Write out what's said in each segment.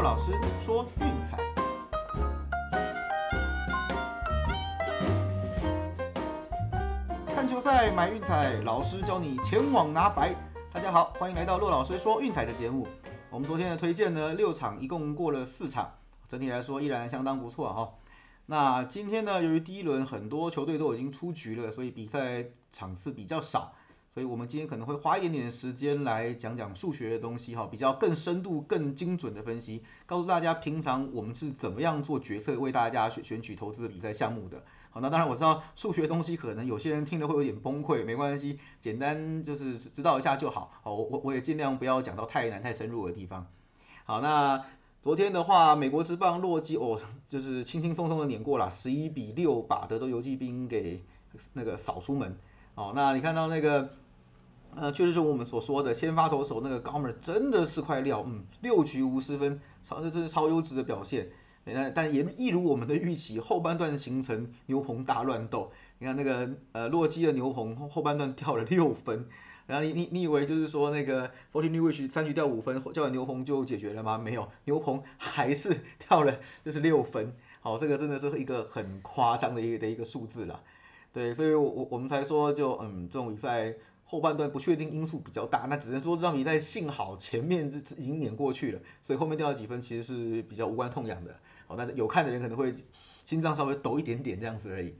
骆老师说运彩，看球赛买运彩，老师教你前往拿白。大家好，欢迎来到骆老师说运彩的节目。我们昨天的推荐呢，六场一共过了四场，整体来说依然相当不错哈。那今天呢，由于第一轮很多球队都已经出局了，所以比赛场次比较少。所以我们今天可能会花一点点时间来讲讲数学的东西哈，比较更深度、更精准的分析，告诉大家平常我们是怎么样做决策，为大家选选取投资的比赛项目的。好，那当然我知道数学东西可能有些人听了会有点崩溃，没关系，简单就是知道一下就好。好，我我我也尽量不要讲到太难、太深入的地方。好，那昨天的话，美国之棒洛基哦，就是轻轻松松的碾过了，十一比六把德州游骑兵给那个扫出门。哦，那你看到那个，呃，确实是我们所说的先发投手那个高门真的是块料，嗯，六局无失分，超这这是超优质的表现。那但也一如我们的预期，后半段形成牛棚大乱斗。你看那个呃洛基的牛棚后半段掉了六分，然后你你你以为就是说那个 Forty New Wish 三局掉五分，叫完牛棚就解决了吗？没有，牛棚还是 掉了就是六分。好，这个真的是一个很夸张的一个的一个数字了。对，所以我我我们才说，就嗯，这种比赛后半段不确定因素比较大，那只能说这场比赛幸好前面这这已经碾过去了，所以后面掉了几分其实是比较无关痛痒的。好哦，那有看的人可能会心脏稍微抖一点点这样子而已。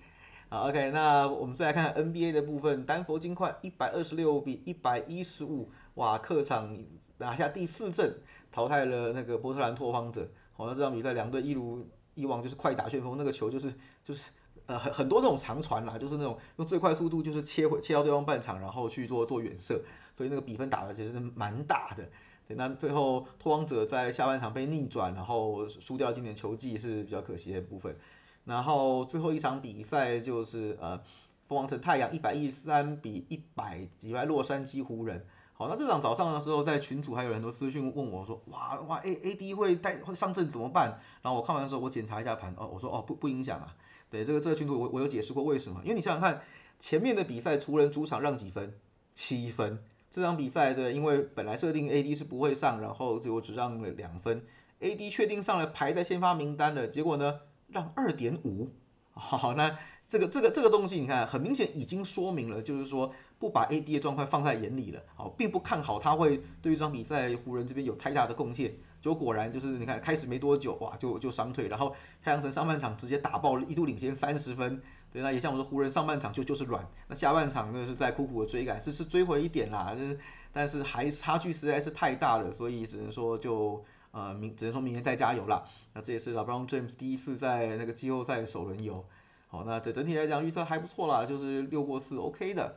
好，OK，那我们再来看 NBA 的部分，丹佛金块一百二十六比一百一十五，哇，客场拿下第四阵，淘汰了那个波特兰拓荒者。好，那这场比赛两队一如以往就是快打旋风，那个球就是就是。呃，很很多那种长传啦，就是那种用最快速度，就是切回切到对方半场，然后去做做远射，所以那个比分打的其实蛮大的。对，那最后拓荒者在下半场被逆转，然后输掉今年球季是比较可惜的部分。然后最后一场比赛就是呃，凤凰城太阳一百一十三比一百击败洛杉矶湖人。好，那这场早上的时候在群组还有很多私讯问我说，哇哇 A A D 会带会上阵怎么办？然后我看完的时候我检查一下盘，哦，我说哦不不影响啊。对这个这个群组我我有解释过为什么，因为你想想看，前面的比赛除人主场让几分，七分，这场比赛对，因为本来设定 AD 是不会上，然后结果只让了两分，AD 确定上来排在先发名单了，结果呢让二点五，好那这个这个这个东西你看很明显已经说明了，就是说不把 AD 的状况放在眼里了，好，并不看好他会对于这场比赛湖人这边有太大的贡献。就果然就是你看开始没多久哇就就伤退，然后太阳城上半场直接打爆，一度领先三十分，对，那也像我说湖人上半场就就是软，那下半场呢是在苦苦的追赶，是是追回一点啦，是但是还差距实在是太大了，所以只能说就呃明只能说明年再加油了。那这也是老 Brown James 第一次在那个季后赛首轮游，好，那这整体来讲预测还不错啦，就是六过四 OK 的。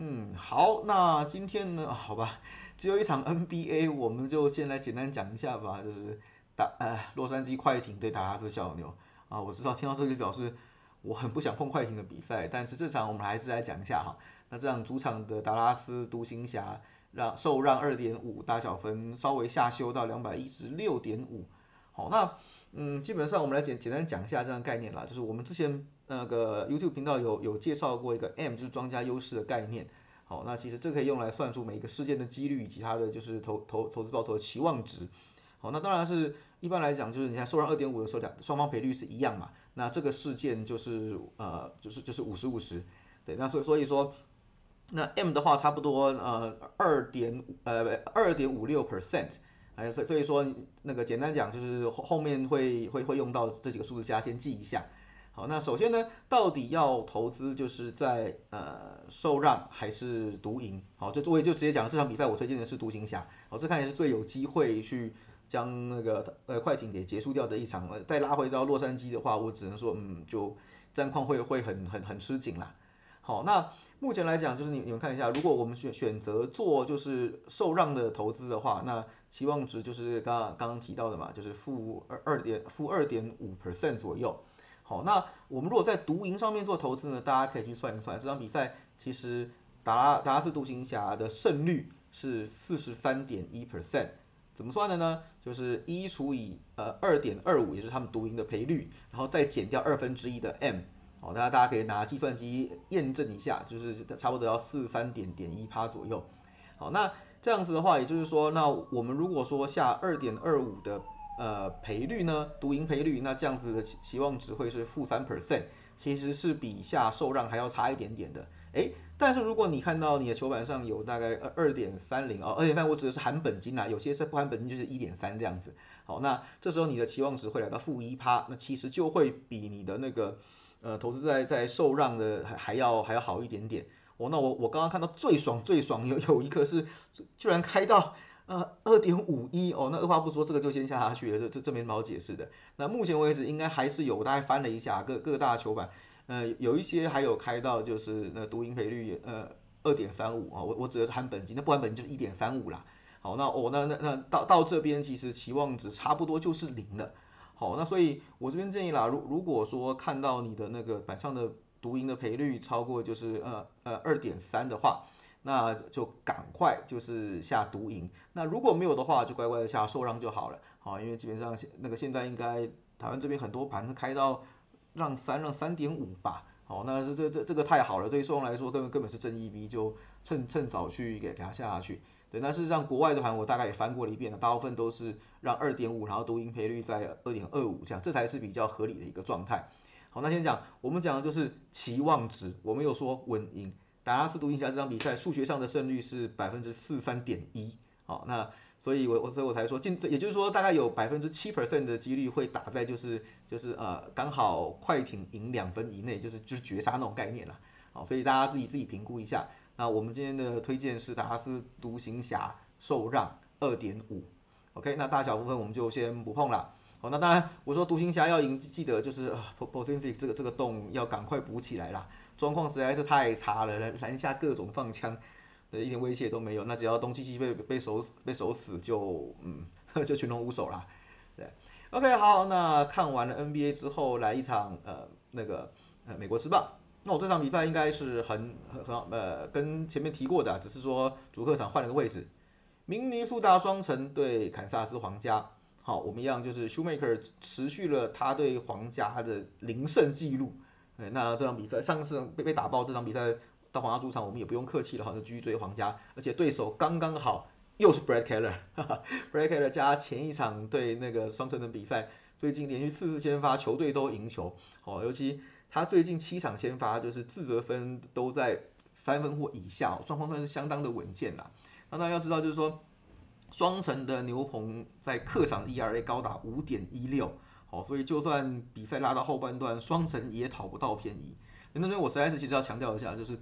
嗯，好，那今天呢，好吧，只有一场 NBA，我们就先来简单讲一下吧，就是打呃洛杉矶快艇对达拉斯小牛啊，我知道听到这就表示我很不想碰快艇的比赛，但是这场我们还是来讲一下哈。那这场主场的达拉斯独行侠让受让二点五大小分稍微下修到两百一十六点五，好，那嗯，基本上我们来简简单讲一下这样概念啦，就是我们之前。那个 YouTube 频道有有介绍过一个 M 就是庄家优势的概念，好，那其实这可以用来算出每一个事件的几率以及它的就是投投投资报酬的期望值，好，那当然是一般来讲就是你看收让二点五的时候两双方赔率是一样嘛，那这个事件就是呃就是就是五十五十，对，那所以所以说那 M 的话差不多呃二点呃二点五六 percent，哎所所以说那个简单讲就是后后面会会会用到这几个数字加先记一下。好，那首先呢，到底要投资就是在呃受让还是独赢？好，这我也就直接讲这场比赛我推荐的是独行侠。好，这看也是最有机会去将那个呃快艇给结束掉的一场。呃，再拉回到洛杉矶的话，我只能说，嗯，就战况会会很很很吃紧啦。好，那目前来讲，就是你你们看一下，如果我们选选择做就是受让的投资的话，那期望值就是刚刚刚提到的嘛，就是负二二点负二点五 percent 左右。好，那我们如果在独赢上面做投资呢？大家可以去算一算，这场比赛其实达拉达拉斯独行侠的胜率是四十三点一 percent，怎么算的呢？就是一除以呃二点二五，也是他们独赢的赔率，然后再减掉二分之一的 M，好，大家大家可以拿计算机验证一下，就是差不多要四三点点一趴左右。好，那这样子的话，也就是说，那我们如果说下二点二五的呃赔率呢，独赢赔率，那这样子的期期望值会是负三 percent，其实是比下受让还要差一点点的。哎，但是如果你看到你的球板上有大概二二点三零哦，二点三我指的是含本金啦，有些是不含本金就是一点三这样子。好，那这时候你的期望值会来到负一趴，那其实就会比你的那个呃投资在在受让的还还要还要好一点点。哦，那我我刚刚看到最爽最爽有有一颗是居然开到呃二点五一哦，那二话不说这个就先下下去了，这这这没什么好解释的。那目前为止应该还是有，我大概翻了一下各各大球板，呃有一些还有开到就是那读音赔率呃二点三五啊，我我指的是含本金，那不含本金就是一点三五啦。好，那哦那那那到到这边其实期望值差不多就是零了。好，那所以我这边建议啦，如如果说看到你的那个板上的独赢的赔率超过就是呃呃二点三的话，那就赶快就是下独赢。那如果没有的话，就乖乖的下受让就好了。好，因为基本上那个现在应该台湾这边很多盘是开到让三让三点五吧。好，那是这这这个太好了，对于受让来说根本根本是正 E V，就趁趁早去给给它下下去。对，那事实上国外的盘我大概也翻过了一遍了，大部分都是让二点五，然后独赢赔率在二点二五这样，这才是比较合理的一个状态。好，那先讲，我们讲的就是期望值，我们有说稳赢，达拉斯独行侠这场比赛数学上的胜率是百分之四三点一，好，那所以我我所以我才说进，也就是说大概有百分之七 percent 的几率会打在就是就是呃刚好快艇赢两分以内，就是就是绝杀那种概念啦，好，所以大家自己自己评估一下。那我们今天的推荐是达拉斯独行侠受让二点五，OK，那大小部分我们就先不碰了。好，那当然，我说独行侠要赢，记得就是 p o s i n i 这个这个洞要赶快补起来啦，状况实在是太差了，篮篮下各种放枪，一点威胁都没有。那只要东契奇被被守被守死，就嗯 就群龙无首啦。对，OK，好，那看完了 NBA 之后，来一场呃那个呃美国之棒。那我这场比赛应该是很很很呃跟前面提过的，只是说主客场换了个位置，明尼苏达双城对堪萨斯皇家。好，我们一样就是 Shoemaker 持续了他对皇家的零胜记录。哎，那这场比赛上次被被打爆，这场比赛到皇家主场我们也不用客气了，好，就继续追皇家，而且对手刚刚好又是 Brad Keller，Brad Keller 加前一场对那个双城的比赛，最近连续四次先发，球队都赢球。哦，尤其他最近七场先发，就是自责分都在三分或以下，状况算是相当的稳健啦。那大家要知道就是说。双城的牛棚在客场 ERA 高达五点一六，好，所以就算比赛拉到后半段，双城也讨不到便宜。那边我实在是其实要强调一下，就是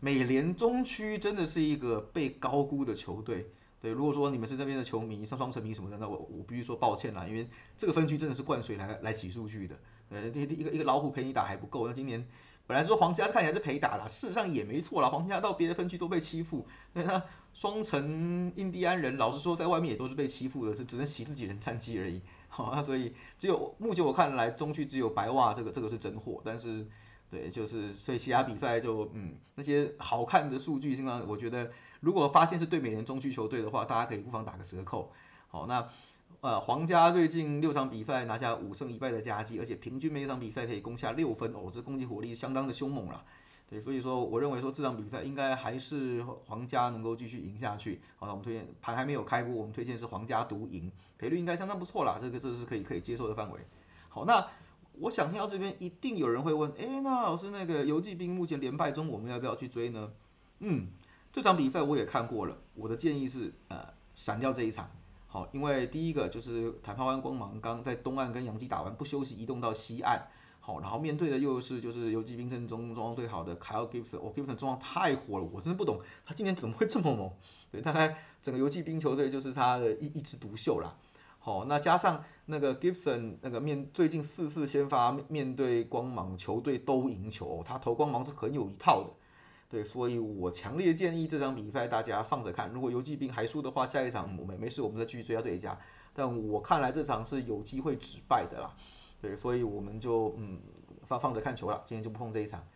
美联中区真的是一个被高估的球队。对，如果说你们是这边的球迷，像双城迷什么的，那我我必须说抱歉啦，因为这个分区真的是灌水来来洗数据的。呃，这一个一个老虎陪你打还不够，那今年。本来说皇家看起来是陪打了，事实上也没错了。皇家到别的分区都被欺负，那双城印第安人老实说在外面也都是被欺负的，是只能洗自己人战绩而已。好，那所以只有目前我看来中区只有白袜这个这个是真货，但是对，就是所以其他比赛就嗯那些好看的数据，现在我觉得如果发现是对美联中区球队的话，大家可以不妨打个折扣。好，那。呃，皇家最近六场比赛拿下五胜一败的佳绩，而且平均每场比赛可以攻下六分哦，这攻击火力相当的凶猛了。对，所以说我认为说这场比赛应该还是皇家能够继续赢下去。好，那我们推荐盘还没有开播，我们推荐是皇家独赢，赔率应该相当不错啦，这个这是可以可以接受的范围。好，那我想听到这边一定有人会问，哎，那老师那个游击兵目前连败中，我们要不要去追呢？嗯，这场比赛我也看过了，我的建议是呃闪掉这一场。好，因为第一个就是台湾湾光芒刚在东岸跟洋基打完不休息，移动到西岸。好，然后面对的又是就是游击兵阵中状况最好的 Kyle Gibson，哦，Gibson 状况太火了，我真的不懂他今年怎么会这么猛。对，大概整个游击兵球队就是他的一一枝独秀啦。好，那加上那个 Gibson 那个面最近四次先发面对光芒球队都赢球，他投光芒是很有一套的。对，所以我强烈建议这场比赛大家放着看。如果游击兵还输的话，下一场没没事，我们再继续追加对家。但我看来这场是有机会止败的啦。对，所以我们就嗯放放着看球了，今天就不碰这一场。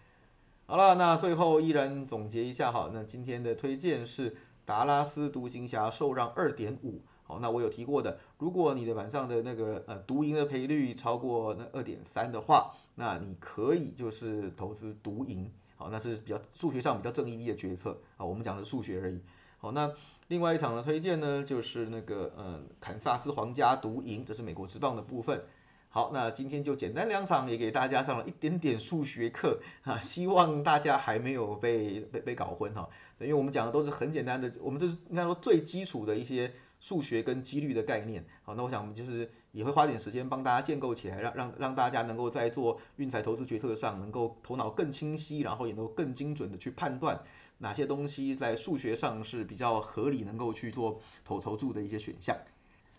好了，那最后依然总结一下哈，那今天的推荐是达拉斯独行侠受让二点五。好，那我有提过的，如果你的板上的那个呃独赢的赔率超过那二点三的话，那你可以就是投资独赢。好，那是比较数学上比较正义的决策啊，我们讲的是数学而已。好，那另外一场的推荐呢，就是那个嗯，堪萨斯皇家独赢，这是美国职棒的部分。好，那今天就简单两场，也给大家上了一点点数学课啊，希望大家还没有被被被搞混哈，因为我们讲的都是很简单的，我们这是应该说最基础的一些数学跟几率的概念。好，那我想我们就是也会花点时间帮大家建构起来，让让让大家能够在做运彩投资决策上，能够头脑更清晰，然后也能够更精准的去判断哪些东西在数学上是比较合理，能够去做投投注的一些选项。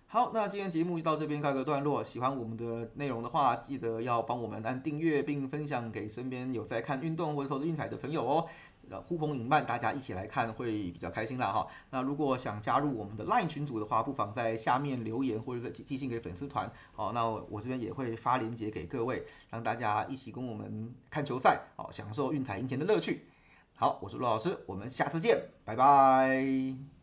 好，那今天节目就到这边告一个段落。喜欢我们的内容的话，记得要帮我们按订阅，并分享给身边有在看运动或者投资运彩的朋友哦。呼朋引伴，大家一起来看会比较开心啦哈。那如果想加入我们的 LINE 群组的话，不妨在下面留言或者寄寄信给粉丝团。好，那我这边也会发链接给各位，让大家一起跟我们看球赛，好，享受运彩赢钱的乐趣。好，我是陆老师，我们下次见，拜拜。